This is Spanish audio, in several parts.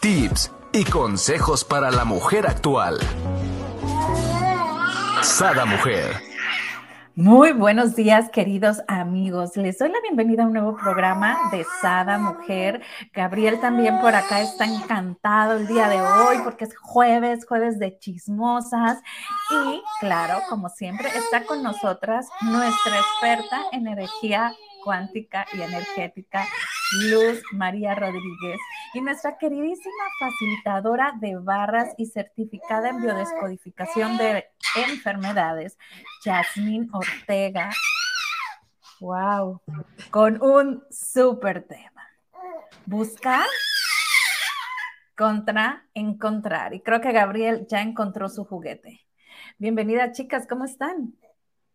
tips y consejos para la mujer actual. Sada Mujer. Muy buenos días, queridos amigos. Les doy la bienvenida a un nuevo programa de Sada Mujer. Gabriel también por acá está encantado el día de hoy porque es jueves, jueves de chismosas. Y claro, como siempre, está con nosotras nuestra experta en energía cuántica y energética, Luz María Rodríguez, y nuestra queridísima facilitadora de barras y certificada en biodescodificación de enfermedades, Jasmine Ortega. Wow, con un súper tema. Buscar contra encontrar. Y creo que Gabriel ya encontró su juguete. Bienvenida, chicas, ¿cómo están?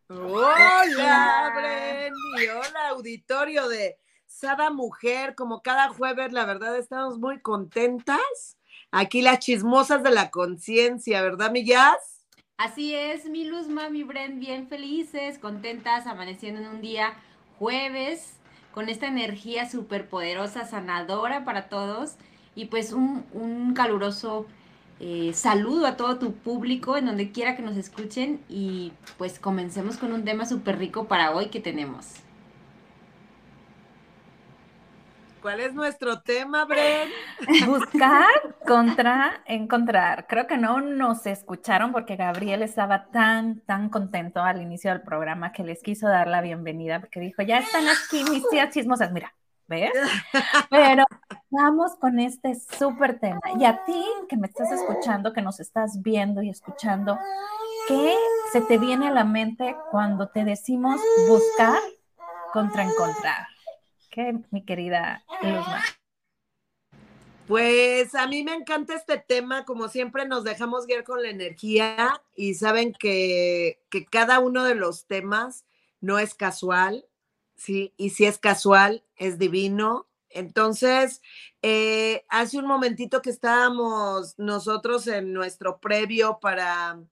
Hola, Bren, y hola, auditorio de Sada Mujer. Como cada jueves, la verdad, estamos muy contentas. Aquí las chismosas de la conciencia, ¿verdad, mi Jazz? Así es, mi Luz, mami, Bren, bien felices, contentas, amaneciendo en un día jueves con esta energía súper poderosa, sanadora para todos y pues un, un caluroso eh, saludo a todo tu público en donde quiera que nos escuchen y pues comencemos con un tema súper rico para hoy que tenemos. ¿Cuál es nuestro tema, Bren? Buscar contra encontrar. Creo que no nos escucharon porque Gabriel estaba tan, tan contento al inicio del programa que les quiso dar la bienvenida porque dijo, ya están aquí mis tías chismosas. Mira, ¿ves? Pero vamos con este súper tema. Y a ti que me estás escuchando, que nos estás viendo y escuchando, ¿qué se te viene a la mente cuando te decimos buscar contra encontrar? ¿Qué, mi querida? Pues a mí me encanta este tema, como siempre nos dejamos guiar con la energía y saben que, que cada uno de los temas no es casual, ¿sí? Y si es casual, es divino. Entonces, eh, hace un momentito que estábamos nosotros en nuestro previo para,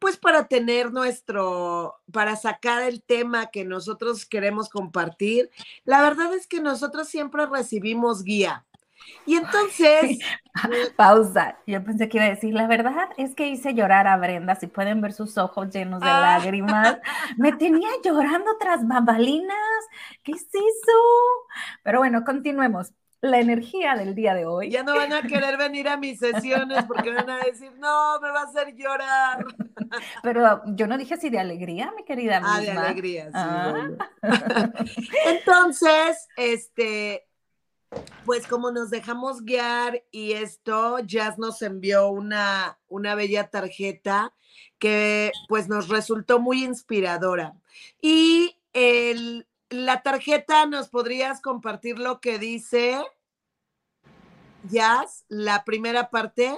pues para tener nuestro, para sacar el tema que nosotros queremos compartir, la verdad es que nosotros siempre recibimos guía. Y entonces. Pausa. Yo pensé que iba a decir, la verdad es que hice llorar a Brenda. Si pueden ver sus ojos llenos de ah. lágrimas. Me tenía llorando tras bambalinas. ¿Qué es eso? Pero bueno, continuemos. La energía del día de hoy. Ya no van a querer venir a mis sesiones porque van a decir, no, me va a hacer llorar. Pero yo no dije así de alegría, mi querida. Ah, de alegría, sí. Ah. Entonces, este, pues como nos dejamos guiar y esto, Jazz nos envió una, una bella tarjeta que pues nos resultó muy inspiradora. Y el, la tarjeta, ¿nos podrías compartir lo que dice Jazz, la primera parte?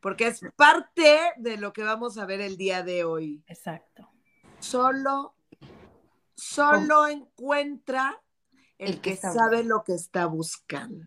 Porque es parte de lo que vamos a ver el día de hoy. Exacto. Solo, solo encuentra el, que, sabe lo que está buscando.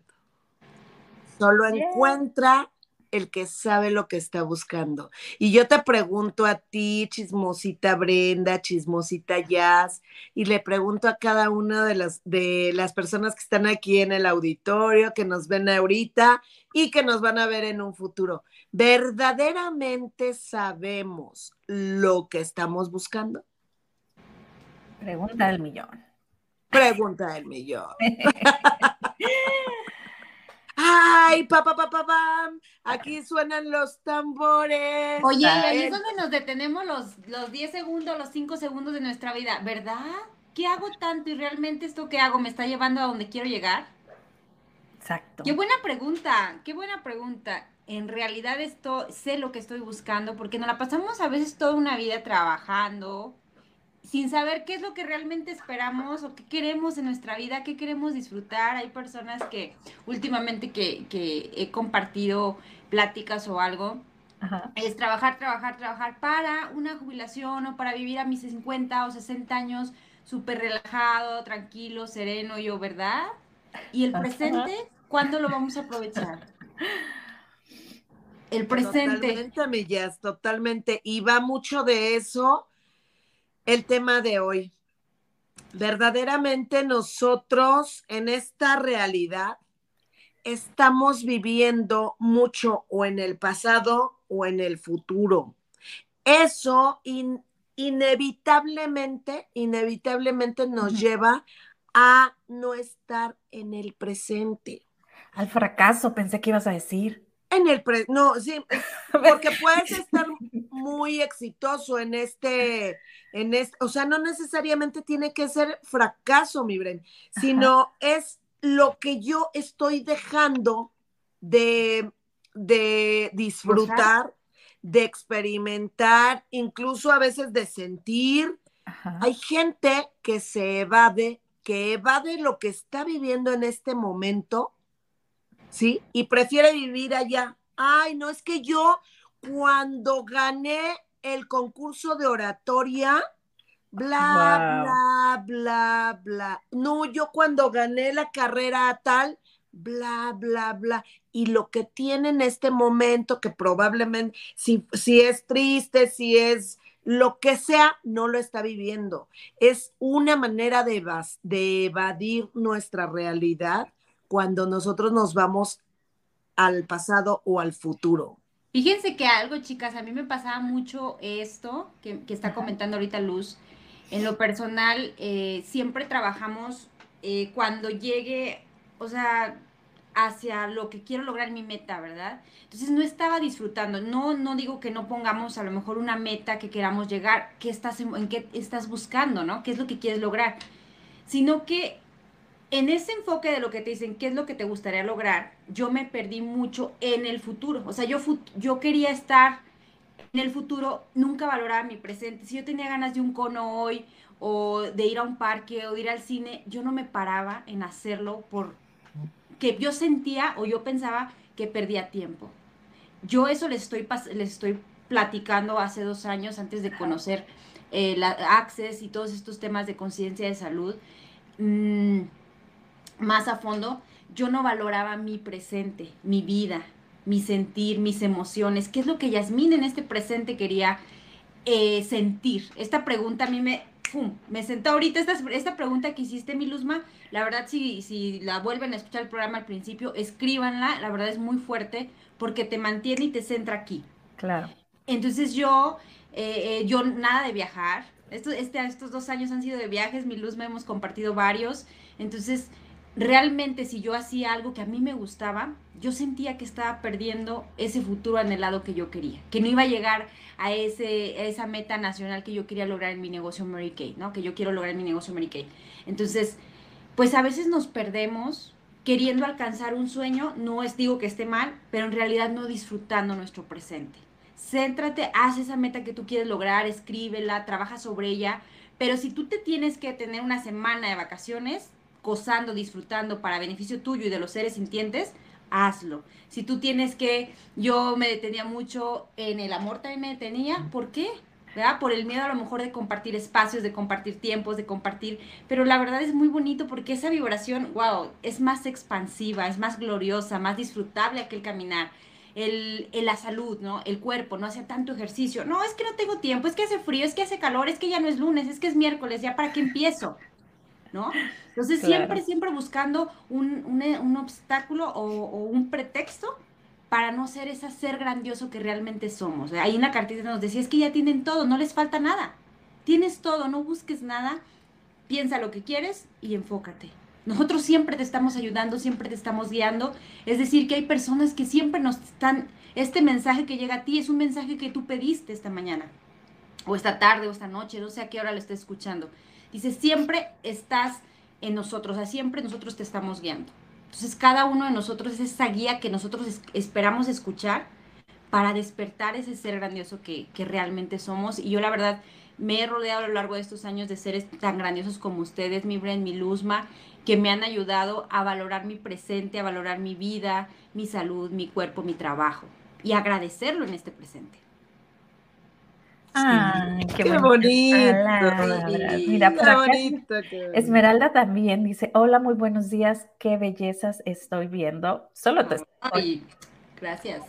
Solo encuentra el que sabe lo que está buscando. Y yo te pregunto a ti, chismosita Brenda, chismosita Jazz, y le pregunto a cada una de las, de las personas que están aquí en el auditorio, que nos ven ahorita y que nos van a ver en un futuro, ¿verdaderamente sabemos lo que estamos buscando? Pregunta del millón. Pregunta del millón. ¡Ay, papá, papá, pam! Aquí suenan los tambores. Oye, ahí es donde nos detenemos los, los 10 segundos, los 5 segundos de nuestra vida, ¿verdad? ¿Qué hago tanto y realmente esto que hago me está llevando a donde quiero llegar? Exacto. Qué buena pregunta, qué buena pregunta. En realidad esto sé lo que estoy buscando porque nos la pasamos a veces toda una vida trabajando, sin saber qué es lo que realmente esperamos o qué queremos en nuestra vida, qué queremos disfrutar. Hay personas que últimamente que, he compartido pláticas o algo, es trabajar, trabajar, trabajar para una jubilación o para vivir a mis 50 o 60 años súper relajado, tranquilo, sereno, yo, ¿verdad? Y el presente, ¿cuándo lo vamos a aprovechar? El presente. Totalmente, totalmente. Y va mucho de eso el tema de hoy. Verdaderamente nosotros en esta realidad, estamos viviendo mucho o en el pasado o en el futuro. Eso inevitablemente, inevitablemente nos lleva a no estar en el presente. Al fracaso, pensé que ibas a decir. En el pre no, sí, porque puedes estar muy exitoso en este, en este, o sea, no necesariamente tiene que ser fracaso, mi Bren, sino es lo que yo estoy dejando de, de disfrutar, de experimentar, incluso a veces de sentir. Hay gente que se evade, que evade lo que está viviendo en este momento, ¿sí? Y prefiere vivir allá. Ay, no, es que yo cuando gané el concurso de oratoria, bla, bla, bla, bla. No, yo cuando gané la carrera tal, bla, bla, bla. Y lo que tiene en este momento, que probablemente, si, si es triste, si es lo que sea, no lo está viviendo. Es una manera de, de evadir nuestra realidad cuando nosotros nos vamos al pasado o al futuro. Fíjense que algo, chicas, a mí me pasaba mucho esto que, que está comentando ahorita Luz, en lo personal, eh, siempre trabajamos eh, cuando llegue, o sea, hacia lo que quiero lograr mi meta, ¿verdad? Entonces no estaba disfrutando. No, no digo que no pongamos a lo mejor una meta que queramos llegar, ¿qué estás en, qué estás buscando, ¿no? ¿Qué es lo que quieres lograr? Sino que en ese enfoque de lo que te dicen, ¿qué es lo que te gustaría lograr? Yo me perdí mucho en el futuro. O sea, yo, yo quería estar en el futuro nunca valoraba mi presente. Si yo tenía ganas de un cono hoy o de ir a un parque o de ir al cine, yo no me paraba en hacerlo por que yo sentía o yo pensaba que perdía tiempo. Yo eso les estoy, les estoy platicando hace dos años antes de conocer eh, la Access y todos estos temas de conciencia de salud mm, más a fondo. Yo no valoraba mi presente, mi vida, mi sentir, mis emociones, qué es lo que Yasmín en este presente quería eh, sentir. Esta pregunta a mí me, me sentó ahorita, esta, esta pregunta que hiciste, mi Luzma, la verdad si, si la vuelven a escuchar el programa al principio, escríbanla, la verdad es muy fuerte porque te mantiene y te centra aquí. Claro. Entonces yo, eh, eh, yo nada de viajar, estos, este, estos dos años han sido de viajes, mi Luzma hemos compartido varios, entonces realmente si yo hacía algo que a mí me gustaba, yo sentía que estaba perdiendo ese futuro anhelado que yo quería, que no iba a llegar a, ese, esa meta nacional que yo quería lograr en mi negocio Mary Kay, ¿no? Que yo quiero lograr en mi negocio Mary Kay. Entonces, pues a veces nos perdemos queriendo alcanzar un sueño, no es digo que esté mal, pero en realidad no disfrutando nuestro presente. Céntrate, haz esa meta que tú quieres lograr, escríbela, trabaja sobre ella, pero si tú te tienes que tener una semana de vacaciones, gozando, disfrutando para beneficio tuyo y de los seres sintientes, hazlo. Si tú tienes que, yo me detenía mucho en el amor también me detenía, ¿por qué? ¿verdad? Por el miedo a lo mejor de compartir espacios, de compartir tiempos, de compartir, pero la verdad es muy bonito porque esa vibración, wow, es más expansiva, es más gloriosa, más disfrutable aquel caminar. El, el, la salud, ¿no? El cuerpo, no hace tanto ejercicio. No, es que no tengo tiempo, es que hace frío, es que hace calor, es que ya no es lunes, es que es miércoles, ya para qué empiezo. ¿No? Entonces siempre, siempre buscando un, eh, obstáculo o, un pretexto para no ser ese ser grandioso que realmente somos. Ahí una cartita nos decía, es que ya tienen todo, no les falta nada. Tienes todo, no busques nada, piensa lo que quieres y enfócate. Nosotros siempre te estamos ayudando, siempre te estamos guiando. Es decir, que hay personas que siempre nos están, este mensaje que llega a ti es un mensaje que tú pediste esta mañana, o esta tarde, o esta noche, no sé a qué hora lo estés escuchando. Dice, siempre estás en nosotros, o sea, siempre nosotros te estamos guiando. Entonces, cada uno de nosotros es esa guía que nosotros esperamos escuchar para despertar ese ser grandioso que, realmente somos. Y yo, la verdad, me he rodeado a lo largo de estos años de seres tan grandiosos como ustedes, mi Bren, mi Luzma, que me han ayudado a valorar mi presente, a valorar mi vida, mi salud, mi cuerpo, mi trabajo y agradecerlo en este presente. Qué, bonito. Mira, Esmeralda también dice, hola, muy buenos días, qué bellezas estoy viendo. Solo te estoy. Gracias.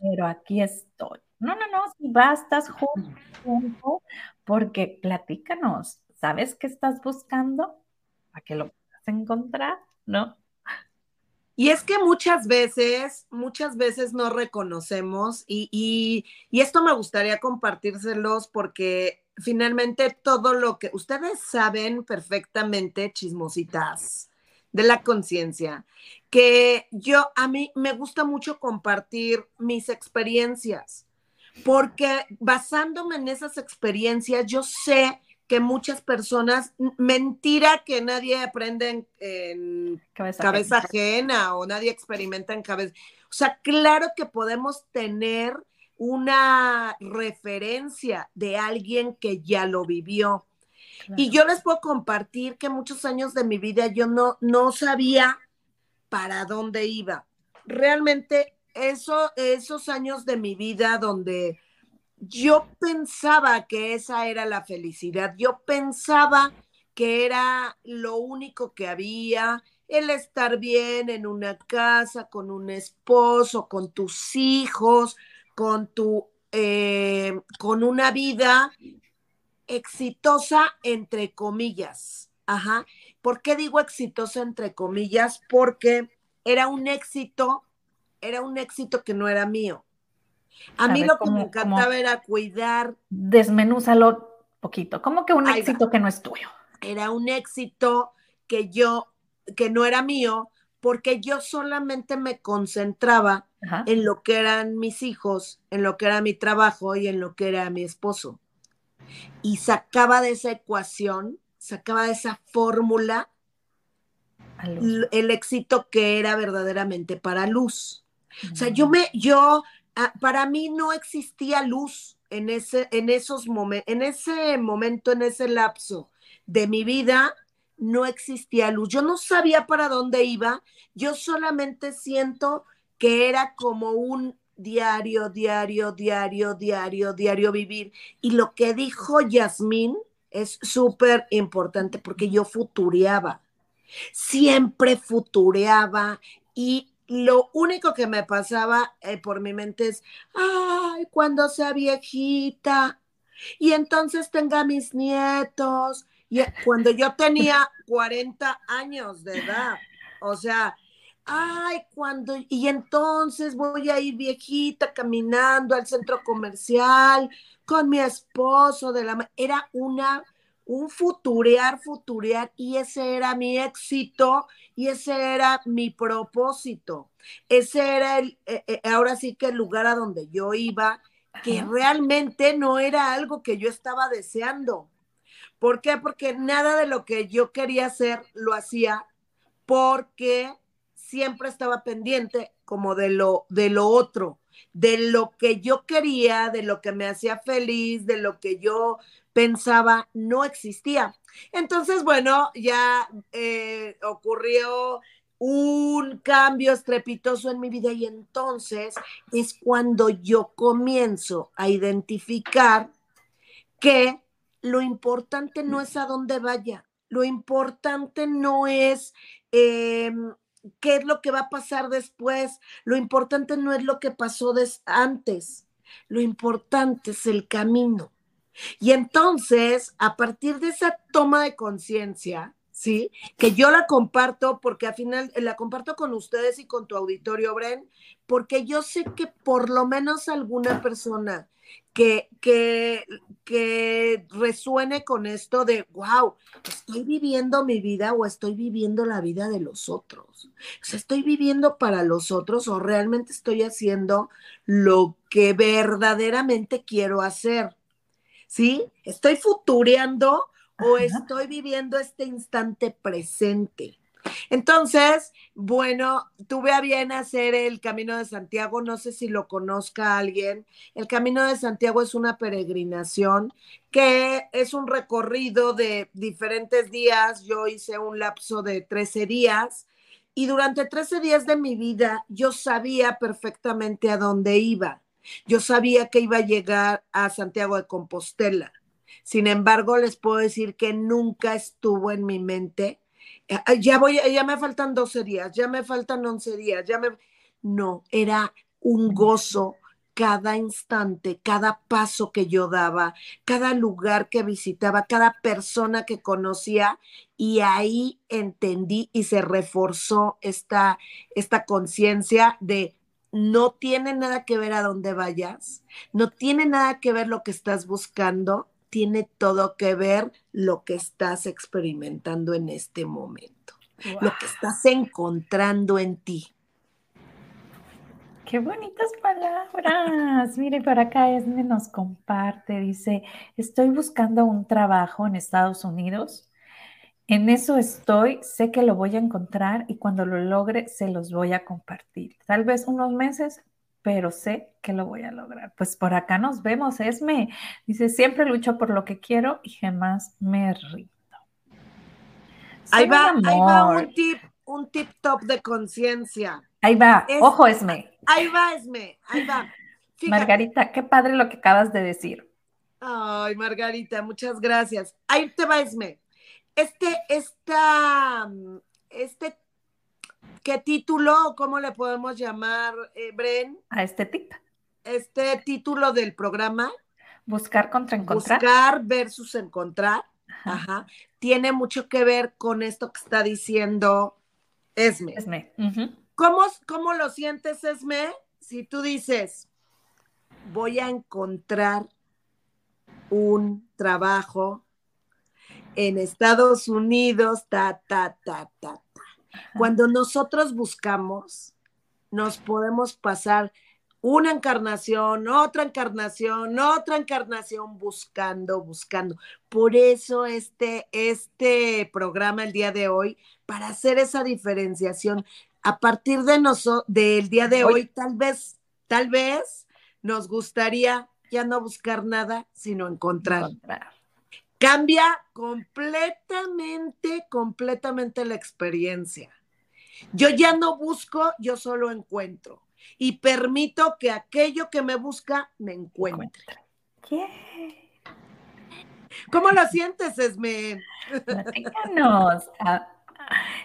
Pero aquí estoy. No, no, no, si bastas junto, porque platícanos, ¿sabes qué estás buscando? ¿A qué lo puedas encontrar? ¿No? Y es que muchas veces, muchas veces no reconocemos y, esto me gustaría compartírselos porque finalmente todo lo que ustedes saben perfectamente, chismositas de la conciencia, que yo a mí me gusta mucho compartir mis experiencias porque basándome en esas experiencias yo sé que muchas personas, mentira que nadie aprende en, cabeza, ajena. o nadie experimenta en cabeza. O sea, claro que podemos tener una referencia de alguien que ya lo vivió. Y yo les puedo compartir que muchos años de mi vida yo no, no sabía para dónde iba. Realmente eso, esos años de mi vida donde yo pensaba que esa era la felicidad, yo pensaba que era lo único que había, el estar bien en una casa, con un esposo, con tus hijos, con tu, eh, con una vida exitosa, entre comillas. Ajá. ¿Por qué digo exitosa, entre comillas? Porque era un éxito, era un éxito que no era mío. A, mí lo que me encantaba era cuidar. Desmenúzalo poquito. ¿Cómo que un éxito que no es tuyo? Era un éxito que yo, que no era mío, porque yo solamente me concentraba en lo que eran mis hijos, en lo que era mi trabajo y en lo que era mi esposo. Y sacaba de esa ecuación, sacaba de esa fórmula el éxito que era verdaderamente para Luz. O sea, yo me, yo para mí no existía luz en ese, en esos momentos, en ese momento, en ese lapso de mi vida, no existía luz. Yo no sabía para dónde iba, yo solamente siento que era como un diario, diario, diario, diario, diario vivir. Y lo que dijo Yasmín es súper importante porque yo futureaba, siempre futureaba y lo único que me pasaba eh, por mi mente es, ay, cuando sea viejita y entonces tenga mis nietos. Y eh, cuando yo tenía 40 años de edad, o sea, ay, cuando, y entonces voy a ir viejita caminando al centro comercial con mi esposo de la... Era una un futurear, futurear, y ese era mi éxito y ese era mi propósito. Ese era el, eh, eh, ahora sí que el lugar a donde yo iba, que realmente no era algo que yo estaba deseando. ¿Por qué? Porque nada de lo que yo quería hacer lo hacía porque siempre estaba pendiente como de lo, de lo otro, de lo que yo quería, de lo que me hacía feliz, de lo que yo pensaba no existía. Entonces, bueno, ya eh, ocurrió un cambio estrepitoso en mi vida y entonces es cuando yo comienzo a identificar que lo importante no es a dónde vaya, lo importante no es em, qué es lo que va a pasar después, lo importante no es lo que pasó antes, lo importante es el camino. Y entonces, a partir de esa toma de conciencia, ¿sí? Que yo la comparto porque al final la comparto con ustedes y con tu auditorio, Bren, porque yo sé que por lo menos alguna persona que, que, que resuene con esto de, wow, estoy viviendo mi vida o estoy viviendo la vida de los otros. O sea, estoy viviendo para los otros o realmente estoy haciendo lo que verdaderamente quiero hacer. ¿Sí? ¿Estoy futureando o estoy viviendo este instante presente? Entonces, bueno, tuve a bien hacer el Camino de Santiago, no sé si lo conozca alguien. El Camino de Santiago es una peregrinación que es un recorrido de diferentes días. Yo hice un lapso de 13 días y durante 13 días de mi vida yo sabía perfectamente a dónde iba. Yo sabía que iba a llegar a Santiago de Compostela. Sin embargo, les puedo decir que nunca estuvo en mi mente. Eh, ya voy, ya me faltan 12 días, ya me faltan 11 días, ya me... No, era un gozo cada instante, cada paso que yo daba, cada lugar que visitaba, cada persona que conocía y ahí entendí y se reforzó esta, esta conciencia de no tiene nada que ver a dónde vayas, no tiene nada que ver lo que estás buscando, tiene todo que ver lo que estás experimentando en este momento, lo que estás encontrando en ti. Qué bonitas palabras. Mire, por acá Esme nos comparte, dice, estoy buscando un trabajo en Estados Unidos. En eso estoy, sé que lo voy a encontrar y cuando lo logre se los voy a compartir. Tal vez unos meses, pero sé que lo voy a lograr. Pues por acá nos vemos, Esme. Dice, siempre lucho por lo que quiero y jamás me rindo. Ahí va, ahí va un tip, un tip top de conciencia. Ahí va, ojo Esme. Ahí va Esme, ahí va. Margarita, qué padre lo que acabas de decir. Ay, Margarita, muchas gracias. Ahí te va Esme. Este, esta, este, ¿qué título, cómo le podemos llamar, eh, Bren? A este tip. Este título del programa. Buscar contra encontrar. Buscar versus encontrar. Ajá. Tiene mucho que ver con esto que está diciendo Esme. Esme. ¿Cómo, lo sientes, Esme? Si tú dices, voy a encontrar un trabajo en Estados Unidos, ta, ta, ta, ta, ta. Cuando nosotros buscamos, nos podemos pasar una encarnación, otra encarnación, otra encarnación buscando, buscando. Por eso este, este programa el día de hoy, para hacer esa diferenciación, a partir de nosotros, del día de hoy, tal vez, tal vez nos gustaría ya no buscar nada, sino encontrar. Cambia completamente, completamente la experiencia. Yo ya no busco, yo solo encuentro. Y permito que aquello que me busca me encuentre. ¿Cómo lo sientes, Esme? Ah,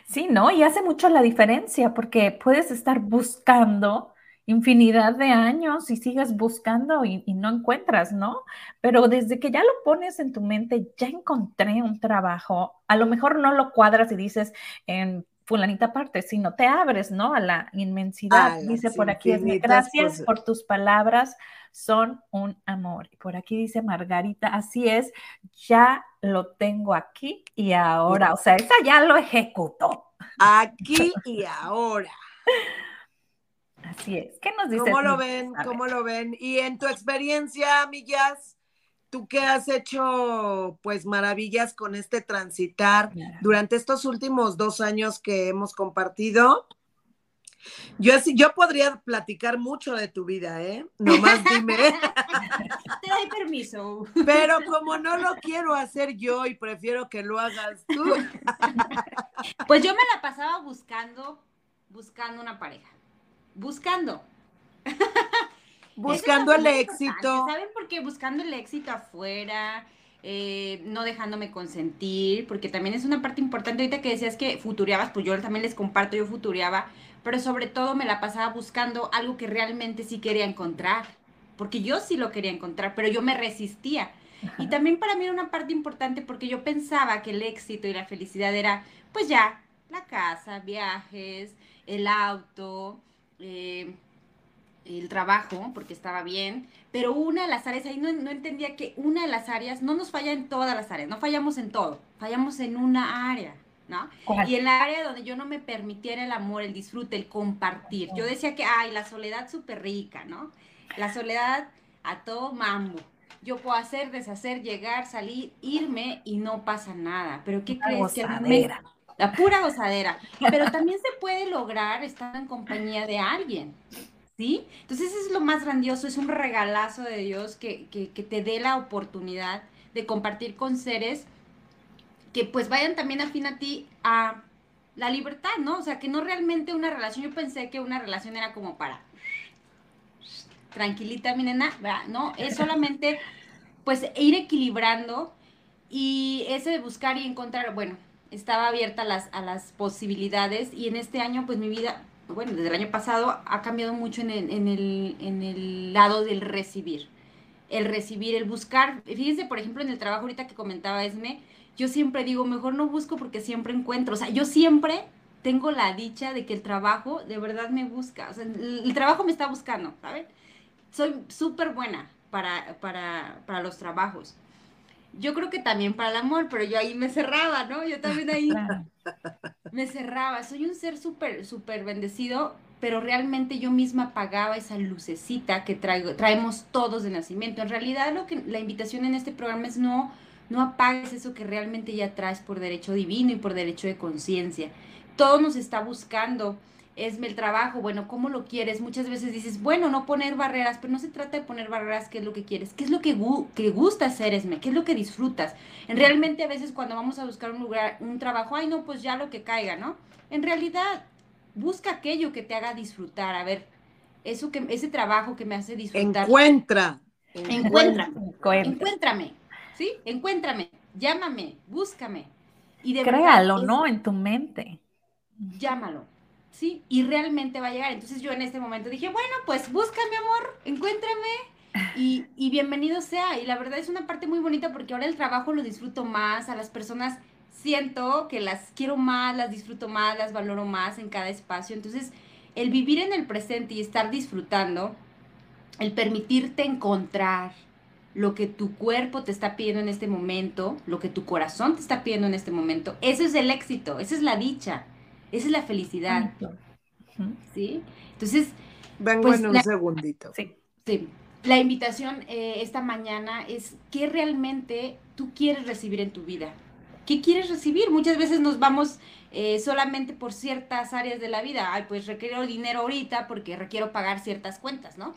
sí, ¿no? Y hace mucho la diferencia porque puedes estar buscando infinidad de años y sigues buscando y, no encuentras, ¿no? Pero desde que ya lo pones en tu mente, ya encontré un trabajo, a lo mejor no lo cuadras y dices en fulanita parte, sino te abres, ¿no? A la inmensidad. dice por aquí, gracias por tus palabras, son un amor. Y por aquí dice Margarita, así es, ya lo tengo aquí y ahora, o sea, esa ya lo ejecutó. Aquí y ahora. Así es. ¿Qué nos dice? ¿Cómo lo ven? ¿Cómo lo ven? Y en tu experiencia, amigas, tú que has hecho pues maravillas con este transitar durante estos últimos dos años que hemos compartido. Yo, yo podría platicar mucho de tu vida, ¿eh? Nomás dime. Te doy permiso. Pero como no lo quiero hacer yo y prefiero que lo hagas tú. Pues yo me la pasaba buscando, buscando una pareja buscando. buscando el éxito. ¿Saben por qué? Buscando el éxito afuera, eh, no dejándome consentir, porque también es una parte importante. Ahorita que decías que futureabas, pues yo también les comparto, yo futureaba, pero sobre todo me la pasaba buscando algo que realmente sí quería encontrar, porque yo sí lo quería encontrar, pero yo me resistía. Y también para mí era una parte importante porque yo pensaba que el éxito y la felicidad era, pues ya, la casa, viajes, el auto, eh, el trabajo, porque estaba bien, pero una de las áreas, ahí no, entendía que una de las áreas, no nos falla en todas las áreas, no fallamos en todo, fallamos en una área, ¿no? Y en la área donde yo no me permitiera el amor, el disfrute, el compartir. Yo decía que, ay, la soledad súper rica, ¿no? La soledad a todo mambo. Yo puedo hacer, deshacer, llegar, salir, irme y no pasa nada. Pero ¿qué crees? Que la pura gozadera. Pero también se puede lograr estar en compañía de alguien. ¿Sí? Entonces eso es lo más grandioso, es un regalazo de Dios que, te dé la oportunidad de compartir con seres que pues vayan también afín a ti a la libertad, ¿no? O sea, que no realmente una relación, yo pensé que una relación era como para tranquilita, mi nena, no, es solamente pues ir equilibrando y ese de buscar y encontrar, bueno, estaba abierta a las, a las posibilidades y en este año pues mi vida bueno, desde el año pasado ha cambiado mucho en el, en el, en el lado del recibir. El recibir, el buscar. Fíjense, por ejemplo, en el trabajo ahorita que comentaba Esme, yo siempre digo, mejor no busco porque siempre encuentro. O sea, yo siempre tengo la dicha de que el trabajo de verdad me busca. O sea, el, trabajo me está buscando, ¿saben? Soy súper buena para, para, para los trabajos. Yo creo que también para el amor, pero yo ahí me cerraba, ¿no? Yo también ahí me cerraba. Soy un ser súper, súper bendecido, pero realmente yo misma apagaba esa lucecita que traigo, traemos todos de nacimiento. En realidad, lo que la invitación en este programa es no, no apagues eso que realmente ya traes por derecho divino y por derecho de conciencia. Todo nos está buscando es el trabajo, bueno, ¿cómo lo quieres? Muchas veces dices, bueno, no poner barreras, pero no se trata de poner barreras, ¿qué es lo que quieres? ¿Qué es lo que, que gusta hacer, Esme? ¿Qué es lo que disfrutas? En realmente a veces cuando vamos a buscar un lugar, un trabajo, ay, no, pues ya lo que caiga, ¿no? En realidad, busca aquello que te haga disfrutar, a ver, eso que, ese trabajo que me hace disfrutar. Encuentra. Encuéntrame. Encuéntrame. ¿Sí? Encuéntrame. Llámame. Búscame. Y de Créalo, ¿no? En tu mente. Llámalo ¿sí? Y realmente va a llegar. Entonces yo en este momento dije, bueno, pues busca mi amor, encuéntrame y, y, bienvenido sea. Y la verdad es una parte muy bonita porque ahora el trabajo lo disfruto más, a las personas siento que las quiero más, las disfruto más, las valoro más en cada espacio. Entonces, el vivir en el presente y estar disfrutando, el permitirte encontrar lo que tu cuerpo te está pidiendo en este momento, lo que tu corazón te está pidiendo en este momento, eso es el éxito, esa es la dicha. Esa es la felicidad. ¿Sí? Entonces. Vengo pues, en un segundito. Sí. sí. La invitación eh, esta mañana es qué realmente tú quieres recibir en tu vida. ¿Qué quieres recibir? Muchas veces nos vamos eh, solamente por ciertas áreas de la vida. Ay, pues requiero dinero ahorita porque requiero pagar ciertas cuentas, ¿no?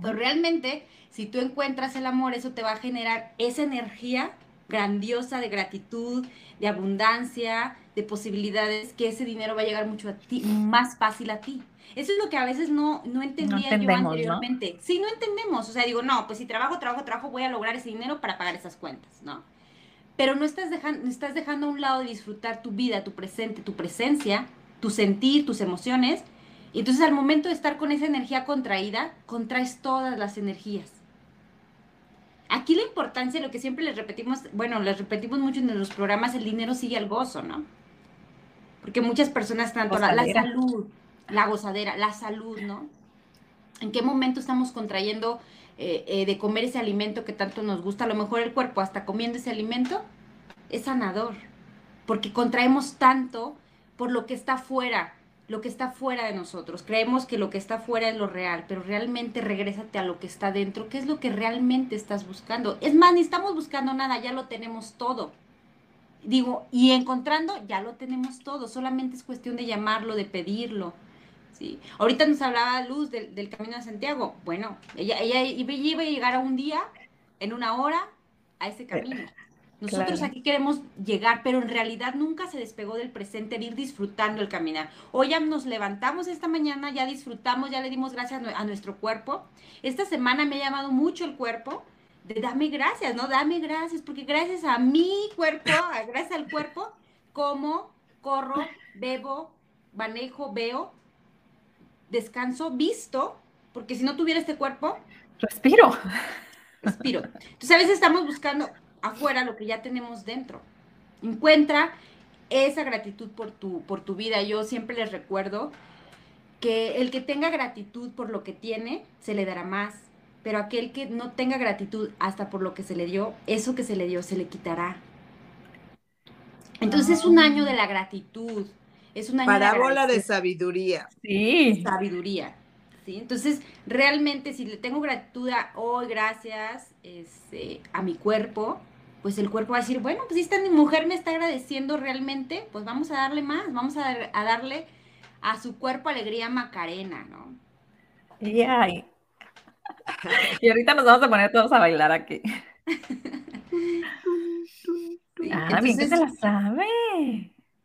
Pero realmente, si tú encuentras el amor, eso te va a generar esa energía grandiosa de gratitud, de abundancia, de posibilidades, que ese dinero va a llegar mucho a ti, más fácil a ti. Eso es lo que a veces no, no entendía yo anteriormente. Sí, no entendemos. O sea, digo, no, pues si trabajo, trabajo, trabajo, voy a lograr ese dinero para pagar esas cuentas, ¿no? Pero no estás dejando, estás dejando a un lado de disfrutar tu vida, tu presente, tu presencia, tu sentir, tus emociones. Y entonces al momento de estar con esa energía contraída, contraes todas las energías. Aquí la importancia, lo que siempre les repetimos, bueno, les repetimos mucho en los programas, el dinero sigue al gozo, ¿no? Porque muchas personas, tanto la, la, salud, la gozadera, la salud, ¿no? ¿En qué momento estamos contrayendo eh, eh, de comer ese alimento que tanto nos gusta? A lo mejor el cuerpo, hasta comiendo ese alimento, es sanador. Porque contraemos tanto por lo que está fuera, lo que está fuera de nosotros. Creemos que lo que está fuera es lo real, pero realmente regrésate a lo que está dentro. ¿Qué es lo que realmente estás buscando? Es más, ni estamos buscando nada, ya lo tenemos todo. Digo, y encontrando, ya lo tenemos todo, solamente es cuestión de llamarlo, de pedirlo. ¿sí? Ahorita nos hablaba Luz del, Camino a Santiago. Bueno, ella, ella iba a llegar a un día, en una hora, a ese camino. Nosotros aquí queremos llegar, pero en realidad nunca se despegó del presente, de ir disfrutando el caminar. Hoy ya nos levantamos esta mañana, ya disfrutamos, ya le dimos gracias a nuestro cuerpo. Esta semana me ha llamado mucho el cuerpo de dame gracias, ¿no? Dame gracias, porque gracias a mi cuerpo, gracias al cuerpo, como, corro, bebo, manejo, veo, descanso, visto, porque si no tuviera este cuerpo... Respiro. Respiro. Entonces a veces estamos buscando afuera lo que ya tenemos dentro. Encuentra esa gratitud por tu, por tu vida. Yo siempre les recuerdo que el que tenga gratitud por lo que tiene, se le dará más pero aquel que no tenga gratitud hasta por lo que se le dio, eso que se le dio se le quitará. Entonces es un año de la gratitud, es un año Parábola de, sabiduría. Sí. Sabiduría. ¿sí? Entonces, realmente si le tengo gratitud a hoy, gracias este, a mi cuerpo, pues el cuerpo va a decir, bueno, pues esta mujer me está agradeciendo realmente, pues vamos a darle más, vamos a, darle a su cuerpo alegría Macarena, ¿no? Y ay, y ahorita nos vamos a poner todos a bailar aquí. ah, bien que se la sabe.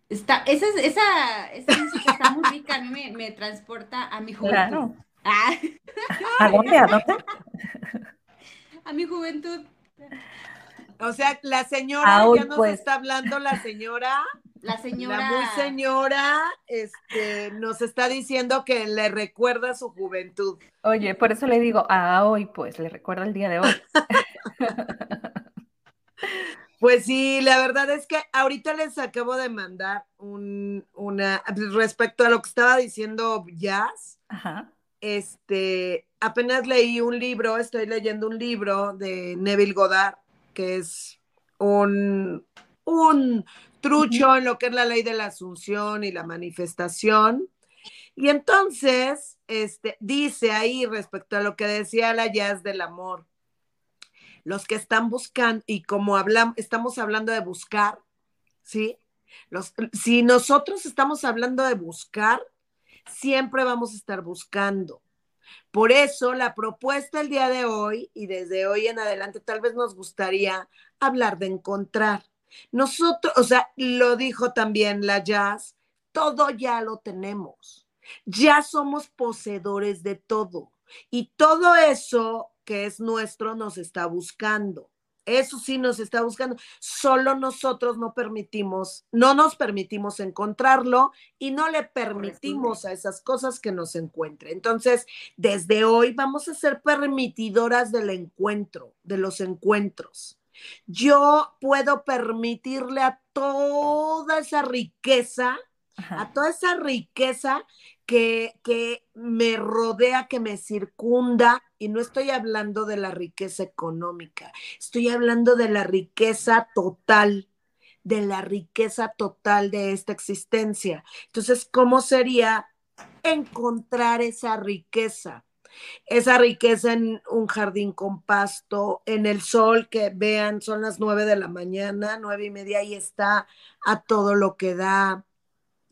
Está, esa, esa, esa música está muy rica, a mí me, transporta a mi juventud. Claro. Ah. ¿A dónde? ¿A dónde? A mi juventud. O sea, la señora, ya nos pues. está hablando la señora La señora. La muy señora este, nos está diciendo que le recuerda su juventud. Oye, por eso le digo a hoy, pues le recuerda el día de hoy. Pues sí, la verdad es que ahorita les acabo de mandar un, una, respecto a lo que estaba diciendo Jazz. Ajá. Este, apenas leí un libro, estoy leyendo un libro de Neville Goddard, que es un, un trucho en lo que es la ley de la asunción y la manifestación. Y entonces, este, dice ahí respecto a lo que decía la jazz del amor, los que están buscando, y como hablamos, estamos hablando de buscar, ¿sí? Los, si nosotros estamos hablando de buscar, siempre vamos a estar buscando. Por eso la propuesta el día de hoy y desde hoy en adelante tal vez nos gustaría hablar de encontrar. Nosotros, o sea, lo dijo también la jazz, todo ya lo tenemos. Ya somos poseedores de todo. Y todo eso que es nuestro nos está buscando. Eso sí nos está buscando. Solo nosotros no permitimos, no nos permitimos encontrarlo y no le permitimos a esas cosas que nos encuentren. Entonces, desde hoy vamos a ser permitidoras del encuentro, de los encuentros. Yo puedo permitirle a toda esa riqueza, a toda esa riqueza que, me rodea, que me circunda, y no estoy hablando de la riqueza económica, estoy hablando de la riqueza total, de la riqueza total de esta existencia. Entonces, ¿cómo sería encontrar esa riqueza? esa riqueza en un jardín con pasto, en el sol, que vean, son las nueve de la mañana, nueve y media, y está a todo lo que da.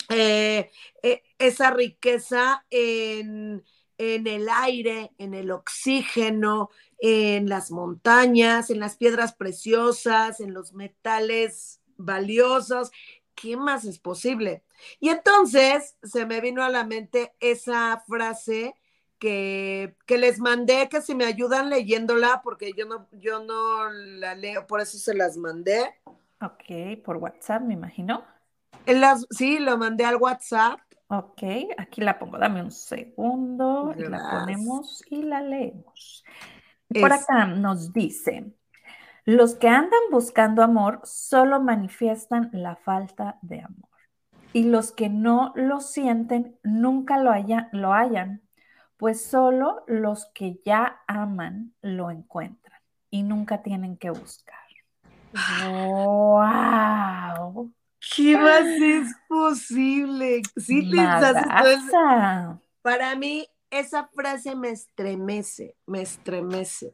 Eh, eh, esa riqueza en, en el aire, en el oxígeno, en las montañas, en las piedras preciosas, en los metales valiosos. ¿Qué más es posible? Y entonces se me vino a la mente esa frase que, les mandé, que si me ayudan leyéndola, porque yo no, yo no la leo, por eso se las mandé. Ok, por WhatsApp, me imagino. las, sí, lo mandé al WhatsApp. Ok, aquí la pongo, dame un segundo, y la ponemos y la leemos. Por acá nos dice, los que andan buscando amor solo manifiestan la falta de amor. Y los que no lo sienten nunca lo, haya, lo hayan pues solo los que ya aman lo encuentran y nunca tienen que buscar. ¡Wow! ¿Qué más es posible? Sí, Para mí, esa frase me estremece, me estremece,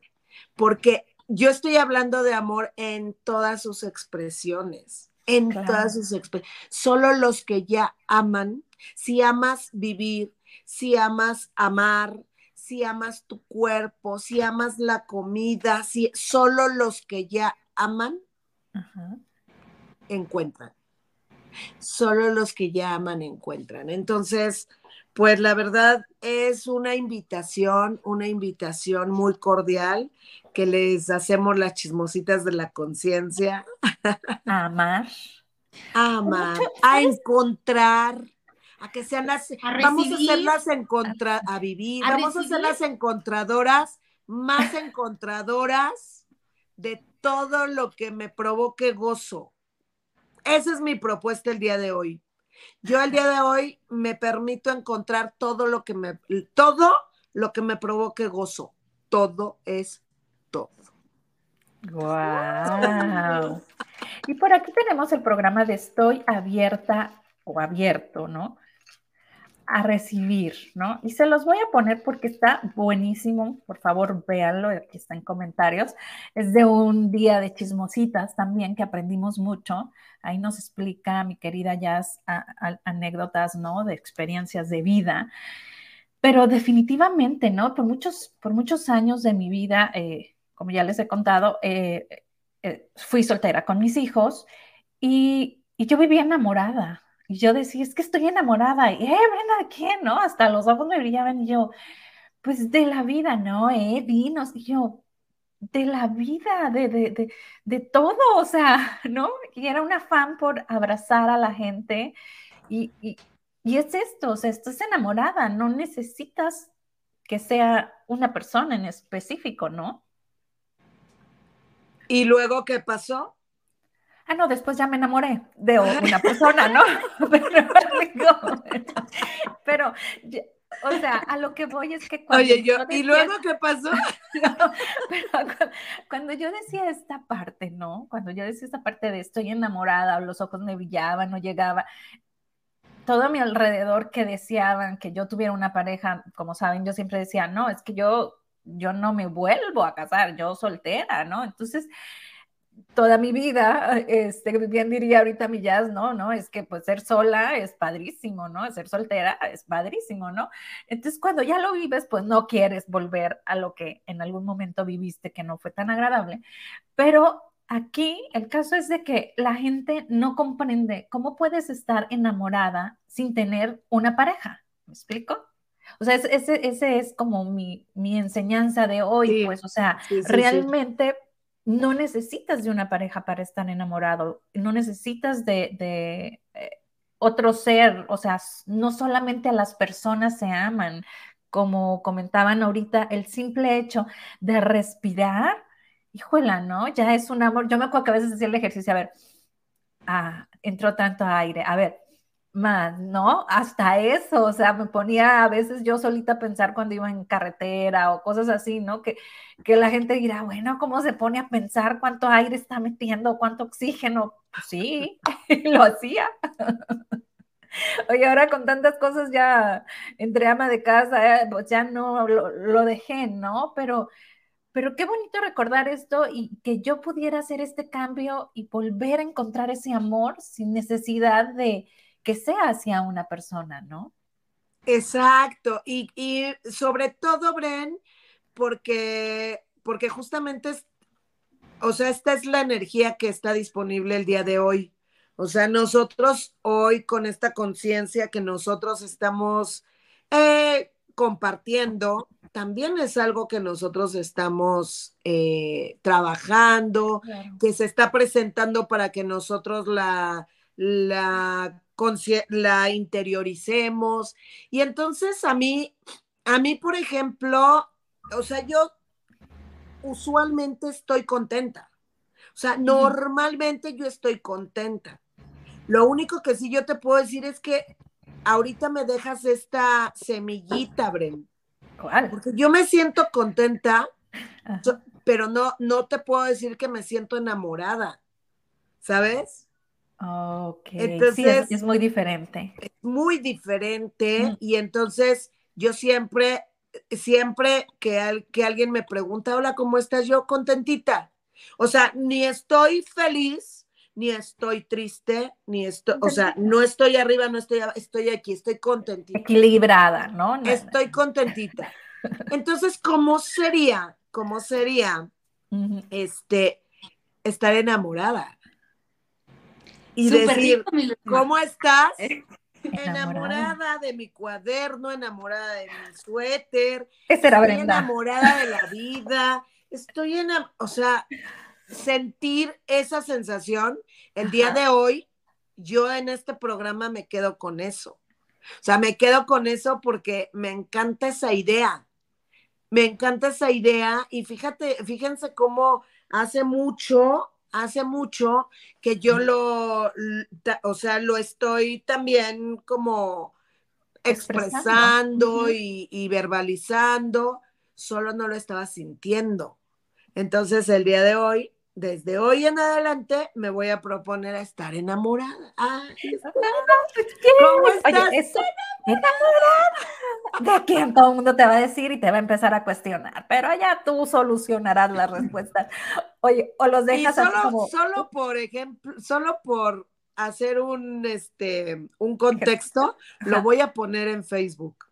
porque yo estoy hablando de amor en todas sus expresiones, en todas sus expresiones. Solo los que ya aman, si amas vivir, si amas amar, si amas tu cuerpo, si amas la comida, si solo los que ya aman encuentran. Solo los que ya aman encuentran. Entonces, pues la verdad es una invitación, una invitación muy cordial que les hacemos las chismositas de la conciencia. A amar. A amar, a encontrar a que sean las, vamos a hacerlas en contra, a vivir, vamos a hacer las encontradoras, más encontradoras de todo lo que me provoque gozo. Esa es mi propuesta el día de hoy. Yo el día de hoy me permito encontrar todo lo que me, todo lo que me provoque gozo. Todo es todo. Wow. Y por aquí tenemos el programa de Estoy abierta o abierto, ¿no? A recibir, ¿no? Y se los voy a poner porque está buenísimo, por favor véanlo, aquí está en comentarios. Es de un día de chismositas también que aprendimos mucho. Ahí nos explica mi querida Jazz anécdotas, ¿no? De experiencias de vida. Pero definitivamente, ¿no? Por muchos, por muchos años de mi vida, eh, como ya les he contado, eh, eh, fui soltera con mis hijos y, y yo vivía enamorada, y yo decía, es que estoy enamorada. Y, eh, Brenda, ¿de quién? ¿No? Hasta los ojos me brillaban y yo, pues de la vida, ¿no? Eh, vinos. Y yo, de la vida, de, de, de, todo, o sea, ¿no? Y era un afán por abrazar a la gente y, y, y, es esto, o sea, estás enamorada, no necesitas que sea una persona en específico, ¿no? ¿Y luego qué pasó? Ah, no, después ya me enamoré de una persona, ¿no? pero, o sea, a lo que voy es que cuando. Oye, yo, ¿y luego qué pasó? pero cuando, yo decía esta parte, ¿no? Cuando yo decía esta parte de estoy enamorada, los ojos me brillaban, no llegaba. Todo a mi alrededor que deseaban que yo tuviera una pareja, como saben, yo siempre decía, no, es que yo, yo no me vuelvo a casar, yo soltera, ¿no? Entonces, toda mi vida, este, bien diría ahorita mi jazz, no, no, es que pues ser sola es padrísimo, ¿no? Ser soltera es padrísimo, ¿no? Entonces cuando ya lo vives, pues no quieres volver a lo que en algún momento viviste que no fue tan agradable, pero aquí el caso es de que la gente no comprende cómo puedes estar enamorada sin tener una pareja, ¿me explico? O sea, ese, ese es como mi, mi enseñanza de hoy, pues, o sea, realmente no necesitas de una pareja para estar enamorado, no necesitas de, eh, otro ser, o sea, no solamente a las personas se aman, como comentaban ahorita, el simple hecho de respirar, híjola, ¿no? Ya es un amor. Yo me acuerdo que a veces hacía el ejercicio, a ver, ah, entró tanto aire, a ver, más, ¿no? Hasta eso, o sea, me ponía a veces yo solita a pensar cuando iba en carretera o cosas así, ¿no? Que, que la gente dirá, bueno, ¿cómo se pone a pensar cuánto aire está metiendo, cuánto oxígeno? Pues sí, lo hacía. Oye, ahora con tantas cosas ya entre ama de casa, eh, pues ya no lo, lo dejé, ¿no? Pero, pero qué bonito recordar esto y que yo pudiera hacer este cambio y volver a encontrar ese amor sin necesidad de, que sea hacia una persona, ¿no? Exacto, y, sobre todo, Bren, porque, porque justamente es, o sea, esta es la energía que está disponible el día de hoy. O sea, nosotros hoy con esta conciencia que nosotros estamos eh, compartiendo, también es algo que nosotros estamos eh, trabajando, que se está presentando para que nosotros la, la la interioricemos. Y entonces a mí, a mí, por ejemplo, o sea, yo usualmente estoy contenta. O sea, normalmente yo estoy contenta. Lo único que sí yo te puedo decir es que ahorita me dejas esta semillita, Bren. ¿Cuál? Porque yo me siento contenta, pero no, no te puedo decir que me siento enamorada, ¿sabes? Ok, entonces, es, muy diferente. Es muy diferente y entonces yo siempre, siempre que, que alguien me pregunta, hola, ¿cómo estás? Yo contentita. O sea, ni estoy feliz, ni estoy triste, ni estoy, o sea, no estoy arriba, no estoy, estoy aquí, estoy contentita. Equilibrada, ¿no? Estoy contentita. Entonces, ¿cómo sería, cómo sería, este, estar enamorada? Y decir, ¿cómo estás? Enamorada. de mi cuaderno, enamorada de mi suéter, estoy enamorada de la vida, estoy en, o sea, sentir esa sensación, el día de hoy, yo en este programa me quedo con eso. O sea, me quedo con eso porque me encanta esa idea. Me encanta esa idea y fíjate, fíjense cómo hace mucho hace mucho que yo lo, o sea, lo estoy también como expresando. y, verbalizando, solo no lo estaba sintiendo. Entonces, el día de hoy, desde hoy en adelante, me voy a proponer a estar enamorada. Ay, ¿Cómo estás? enamorada de quién todo el mundo te va a decir y te va a empezar a cuestionar, pero ya tú solucionarás la respuesta. Oye, o los dejas solo, como... Solo por ejemplo, solo por hacer un, este, un contexto, lo voy a poner en Facebook.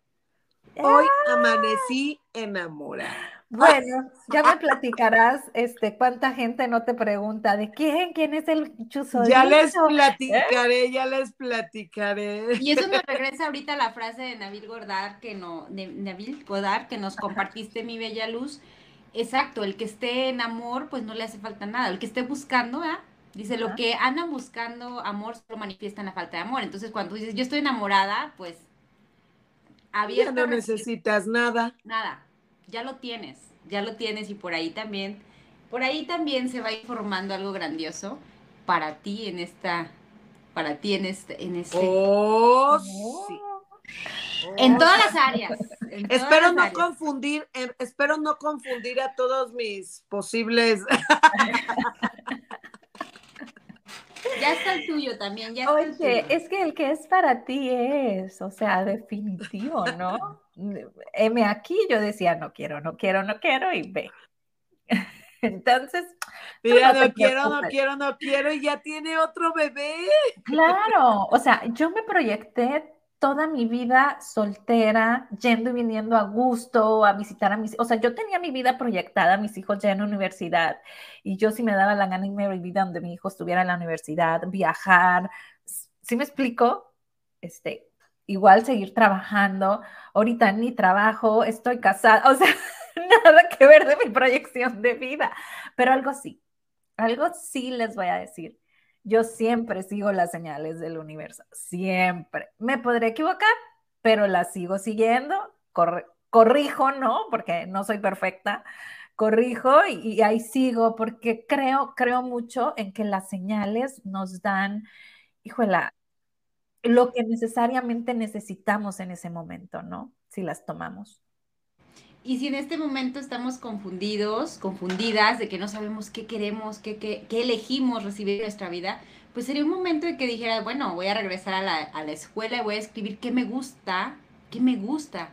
Hoy amanecí enamorada. Bueno, ya me platicarás este, cuánta gente no te pregunta de quién, quién es el chuzo. Ya les platicaré, ya les platicaré. Y eso me regresa ahorita a la frase de Nabil Godard que no, de Nabil Godard que nos compartiste mi bella luz. Exacto, el que esté en amor, pues no le hace falta nada. El que esté buscando, ¿ah? Dice, lo que andan buscando amor solo manifiestan la falta de amor. Entonces, cuando dices, yo estoy enamorada, pues abierto. Ya no necesitas nada. Nada, ya lo tienes, ya lo tienes y por ahí también, por ahí también se va informando algo grandioso para ti en esta, para ti en este, en este. Oh, sí. En todas las áreas. espero no confundir, em, espero no confundir a todos mis posibles. ya está el tuyo también. Ya Oye, es que el que es para ti es, o sea, definitivo, ¿no? M aquí yo decía, no quiero, no quiero, no quiero, y ve. Entonces. Mira, no, quiero, no quiero, no quiero, y ya tiene otro bebé. Claro, o sea, yo me proyecté toda mi vida soltera, yendo y viniendo a gusto, a visitar a mis, o sea, yo tenía mi vida proyectada, mis hijos ya en universidad, y yo si me daba la gana y me vida donde mi hijo estuviera en la universidad, viajar, ¿sí me explico? Este, igual seguir trabajando, ahorita ni trabajo, estoy casada, o sea, nada que ver de mi proyección de vida, pero algo sí, algo sí les voy a decir yo siempre sigo las señales del universo, siempre. Me podré equivocar, pero las sigo siguiendo, corrijo, ¿no? Porque no soy perfecta, corrijo y, ahí sigo porque creo, creo mucho en que las señales nos dan, híjola, lo que necesariamente necesitamos en ese momento, ¿no? Si las tomamos. Y si en este momento estamos confundidos, confundidas, de que no sabemos qué queremos, qué, qué, qué elegimos recibir en nuestra vida, pues sería un momento de que dijera, bueno, voy a regresar a la, a la escuela y voy a escribir qué me gusta, qué me gusta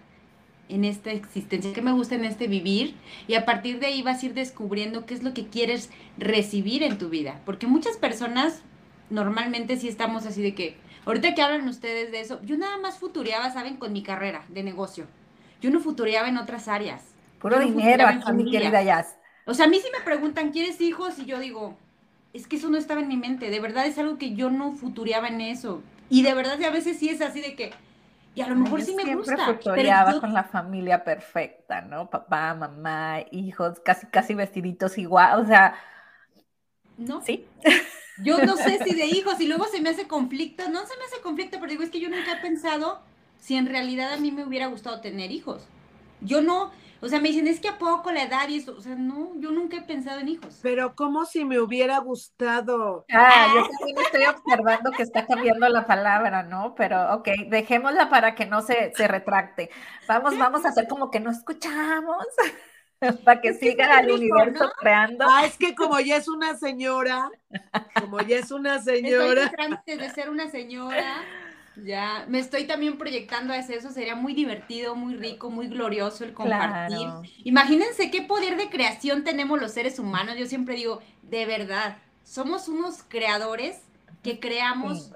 en esta existencia, qué me gusta en este vivir, y a partir de ahí vas a ir descubriendo qué es lo que quieres recibir en tu vida. Porque muchas personas normalmente sí estamos así de que, ahorita que hablan ustedes de eso, yo nada más futureaba, ¿saben? Con mi carrera de negocio yo no futureaba en otras áreas. Puro dinero aquí, mi querida Jazz. O sea, a mí sí me preguntan, ¿quieres hijos? Y yo digo, es que eso no estaba en mi mente. De verdad es algo que yo no futureaba en eso. Y de verdad, a veces sí es así de que, y a lo mejor sí me gusta. Siempre futureaba con la familia perfecta, ¿no? Papá, mamá, hijos, casi, casi vestiditos igual. O sea, ¿no? Sí. Yo no sé si de hijos y luego se me hace conflicto. No se me hace conflicto, pero digo, es que yo nunca he pensado si en realidad a mí me hubiera gustado tener hijos. Yo no, o sea, me dicen, es que a poco la edad y eso, o sea, no, yo nunca he pensado en hijos. Pero como si me hubiera gustado. Ah, yo también estoy observando que está cambiando la palabra, ¿no? Pero, ok, dejémosla para que no se, se retracte. Vamos, vamos a hacer como que no escuchamos. para que siga el universo creando. Ah, es que como ya es una señora, como ya es una señora. Estoy antes de ser una señora. Ya, me estoy también proyectando a eso, sería muy divertido, muy rico, muy glorioso el compartir. Imagínense qué poder de creación tenemos los seres humanos. Yo siempre digo, de verdad, somos unos creadores que creamos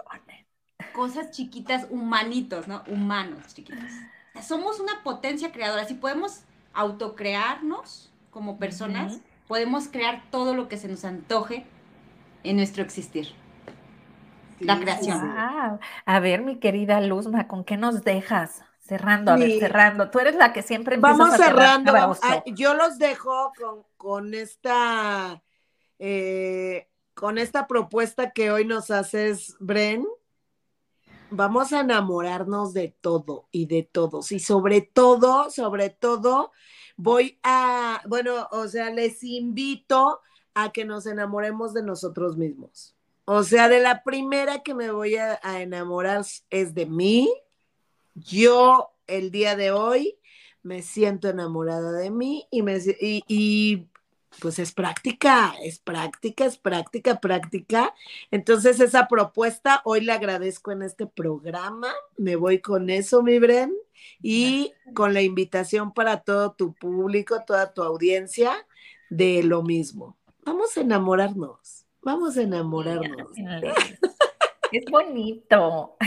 cosas chiquitas, humanitos, ¿no? Humanos chiquitos. somos una potencia creadora. Si podemos autocrearnos como personas, podemos crear todo lo que se nos antoje en nuestro existir la creación. A ver, mi querida Luzma, ¿con qué nos dejas? Cerrando, a ver, cerrando. Tú eres la que siempre Vamos cerrando. yo los dejo con, esta eh, con esta propuesta que hoy nos haces, Bren. Vamos a enamorarnos de todo y de todos. Y sobre todo, sobre todo, voy a, bueno, o sea, les invito a que nos enamoremos de nosotros mismos. O sea, de la primera que me voy a, enamorar es de mí. Yo el día de hoy me siento enamorada de mí y, me, y, pues es práctica, es práctica, es práctica, práctica. Entonces esa propuesta hoy le agradezco en este programa. Me voy con eso, mi Bren, y con la invitación para todo tu público, toda tu audiencia de lo mismo. Vamos a enamorarnos. Vamos a enamorarnos. Es bonito.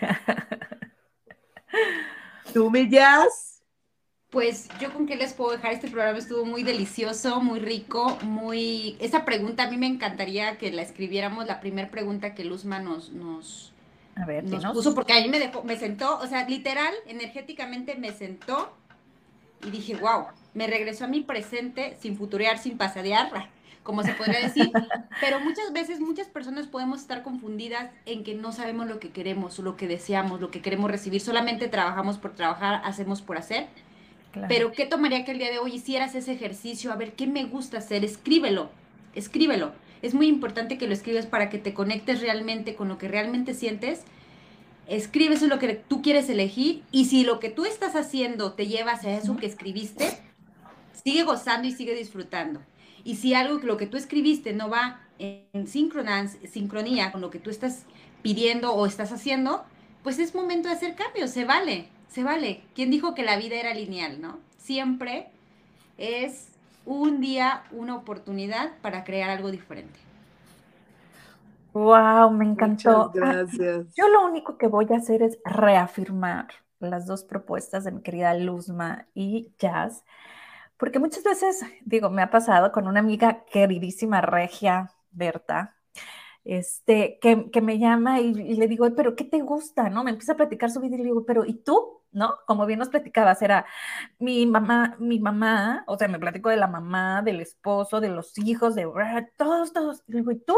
¿Tú me jazz? Pues yo con qué les puedo dejar este programa estuvo muy delicioso, muy rico, muy esa pregunta a mí me encantaría que la escribiéramos la primera pregunta que Luzma nos nos a ver, nos puso porque ahí me dejó me sentó, o sea, literal, energéticamente me sentó y dije, wow, me regresó a mi presente sin futurear, sin pasadearla, como se podría decir. Pero muchas veces, muchas personas podemos estar confundidas en que no sabemos lo que queremos, lo que deseamos, lo que queremos recibir. Solamente trabajamos por trabajar, hacemos por hacer. Pero ¿qué tomaría que el día de hoy hicieras ese ejercicio? A ver, ¿qué me gusta hacer? Escríbelo, escríbelo. Es muy importante que lo escribas para que te conectes realmente con lo que realmente sientes escribe eso lo que tú quieres elegir y si lo que tú estás haciendo te llevas a eso que escribiste, sigue gozando y sigue disfrutando. Y si algo que lo que tú escribiste no va en sincronía con lo que tú estás pidiendo o estás haciendo, pues es momento de hacer cambios, se vale, se vale. ¿Quién dijo que la vida era lineal, no? Siempre es un día, una oportunidad para crear algo diferente. Wow, me encantó. Muchas gracias. Yo lo único que voy a hacer es reafirmar las dos propuestas de mi querida Luzma y Jazz, porque muchas veces, digo, me ha pasado con una amiga queridísima regia, Berta, este, que, me llama y, le digo, pero ¿qué te gusta? ¿No? Me empieza a platicar su vida y le digo, pero ¿y tú? ¿No? Como bien nos platicabas, era mi mamá, mi mamá, o sea, me platico de la mamá, del esposo, de los hijos, de todos, todos. Y le digo, ¿y tú?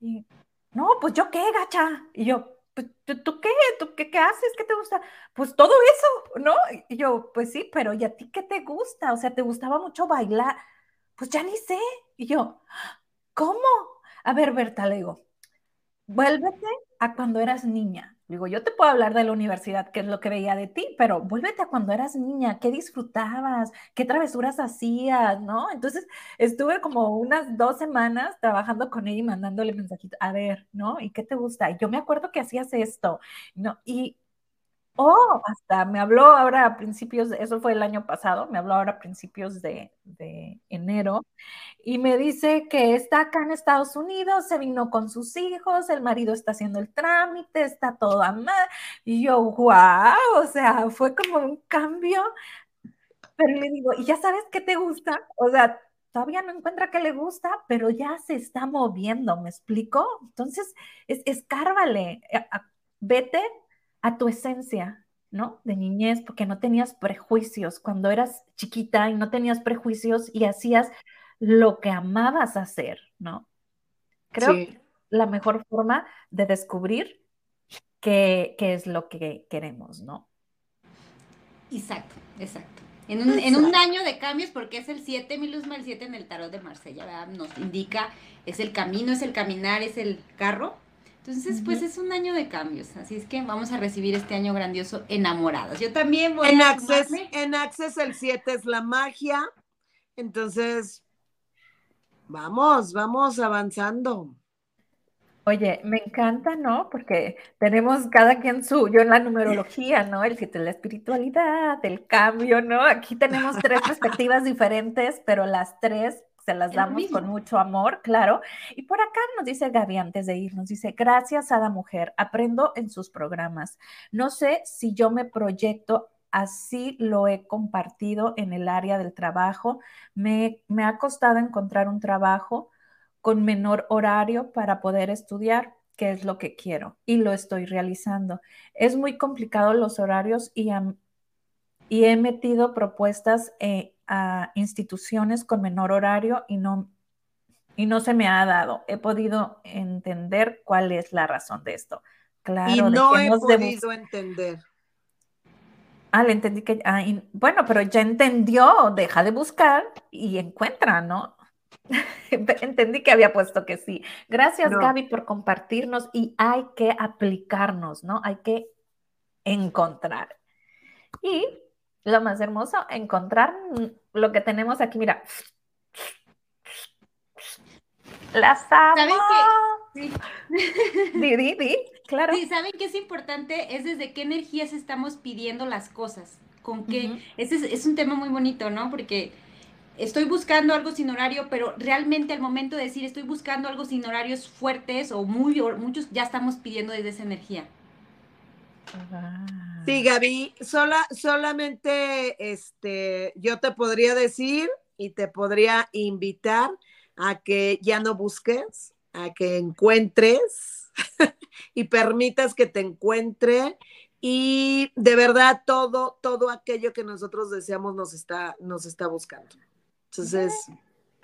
Y, no, pues yo qué, gacha. Y yo, pues, ¿tú, qué? ¿Tú qué, qué haces? ¿Qué te gusta? Pues todo eso, ¿no? Y yo, pues sí, pero ¿y a ti qué te gusta? O sea, ¿te gustaba mucho bailar? Pues ya ni sé. Y yo, ¿cómo? A ver, Berta, le digo, vuélvete a cuando eras niña. Digo, yo te puedo hablar de la universidad, qué es lo que veía de ti, pero vuélvete a cuando eras niña, qué disfrutabas, qué travesuras hacías, ¿no? Entonces estuve como unas dos semanas trabajando con ella y mandándole mensajitos, a ver, ¿no? ¿Y qué te gusta? Yo me acuerdo que hacías esto, ¿no? Y, oh, hasta me habló ahora a principios, eso fue el año pasado, me habló ahora a principios de, de enero y me dice que está acá en Estados Unidos, se vino con sus hijos, el marido está haciendo el trámite, está todo a mal. Y yo, wow, o sea, fue como un cambio. Pero le digo, ¿y ya sabes qué te gusta? O sea, todavía no encuentra qué le gusta, pero ya se está moviendo, ¿me explico? Entonces, es, escárvale, eh, vete a tu esencia, ¿no? De niñez, porque no tenías prejuicios. Cuando eras chiquita y no tenías prejuicios y hacías lo que amabas hacer, ¿no? Creo que la mejor forma de descubrir qué, es lo que queremos, ¿no? Exacto, exacto. En un, en un, año de cambios, porque es el 7, mi luz el 7 en el tarot de Marsella, ¿verdad? Nos indica, es el camino, es el caminar, es el carro. Entonces, pues es un año de cambios. Así es que vamos a recibir este año grandioso enamorados. Yo también voy en a. Access, en Access el 7 es la magia. Entonces, Vamos, vamos avanzando. Oye, me encanta, ¿no? Porque tenemos cada quien suyo en la numerología, ¿no? El de la espiritualidad, el cambio, ¿no? Aquí tenemos tres perspectivas diferentes, pero las tres se las damos con mucho amor, claro. Y por acá nos dice Gaby antes de ir, nos dice, gracias a la mujer, aprendo en sus programas. No sé si yo me proyecto así lo he compartido en el área del trabajo. Me, ha costado encontrar un trabajo con menor horario para poder estudiar, que es lo que quiero, y lo estoy realizando. Es muy complicado los horarios y, y he metido propuestas eh, a instituciones con menor horario y no, y no se me ha dado. He podido entender cuál es la razón de esto. Claro, y no he podido entender. Ah, le entendí que, ah, bueno, pero ya entendió, deja de buscar y encuentra, ¿no? entendí que había puesto que sí. Gracias, Gaby, por compartirnos y hay que aplicarnos, ¿no? Hay que encontrar. Y lo más hermoso, encontrar lo que tenemos aquí, mira. Las amo. Sí. Di, di, di, claro. Sí, ¿saben qué es importante? Es desde qué energías estamos pidiendo las cosas. Con qué. Ese es, un tema muy bonito, ¿no? Porque estoy buscando algo sin horario, pero realmente al momento de decir estoy buscando algo sin horarios fuertes o muy muchos, ya estamos pidiendo desde esa energía. Sí, Gaby, sola, solamente este, yo te podría decir y te podría invitar a que ya no busques, a que encuentres y permitas que te encuentre Y de verdad, todo, todo aquello que nosotros deseamos nos está, nos está buscando. Entonces,